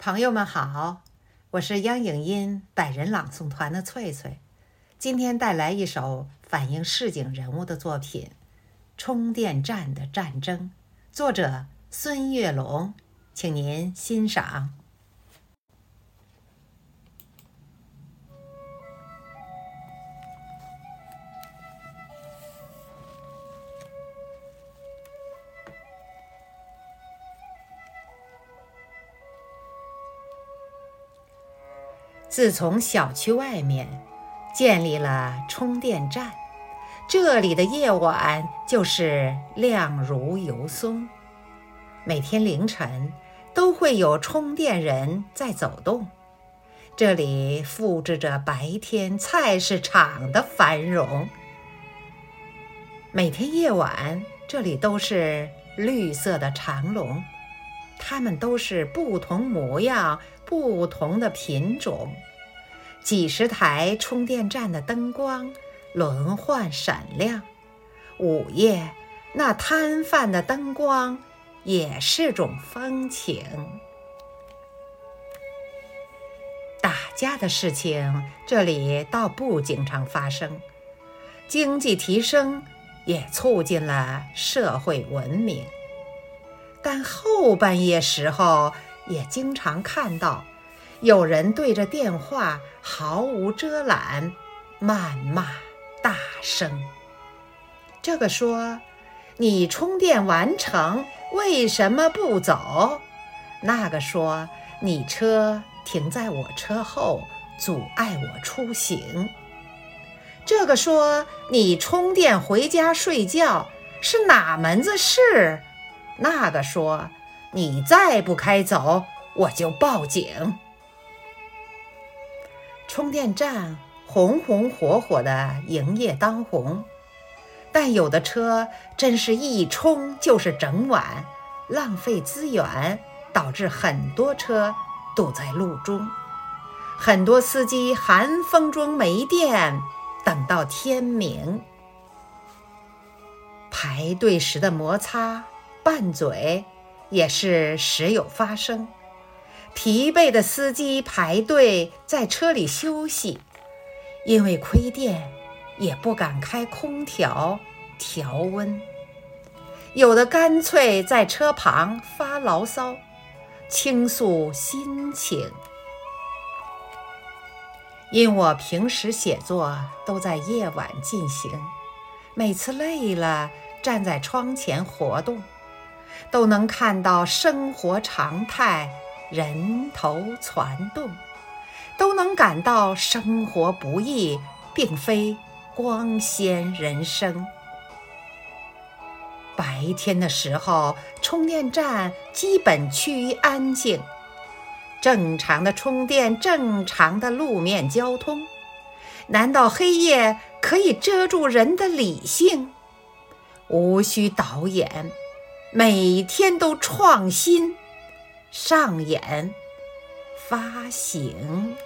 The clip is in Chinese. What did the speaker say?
朋友们好，我是央影音百人朗诵团的翠翠，今天带来一首反映市井人物的作品《充电站的战争》，作者孙月龙，请您欣赏。自从小区外面建立了充电站，这里的夜晚就是亮如油松。每天凌晨都会有充电人在走动，这里复制着白天菜市场的繁荣。每天夜晚，这里都是绿色的长龙，它们都是不同模样。不同的品种，几十台充电站的灯光轮换闪亮。午夜那摊贩的灯光也是种风情。打架的事情这里倒不经常发生，经济提升也促进了社会文明。但后半夜时候。也经常看到有人对着电话毫无遮拦，谩骂大声。这个说：“你充电完成为什么不走？”那个说：“你车停在我车后，阻碍我出行。”这个说：“你充电回家睡觉是哪门子事？”那个说。你再不开走，我就报警。充电站红红火火的营业当红，但有的车真是一充就是整晚，浪费资源，导致很多车堵在路中，很多司机寒风中没电，等到天明，排队时的摩擦拌嘴。也是时有发生，疲惫的司机排队在车里休息，因为亏电也不敢开空调调温，有的干脆在车旁发牢骚，倾诉心情。因我平时写作都在夜晚进行，每次累了，站在窗前活动。都能看到生活常态，人头攒动，都能感到生活不易，并非光鲜人生。白天的时候，充电站基本趋于安静，正常的充电，正常的路面交通。难道黑夜可以遮住人的理性？无需导演。每天都创新、上演、发行。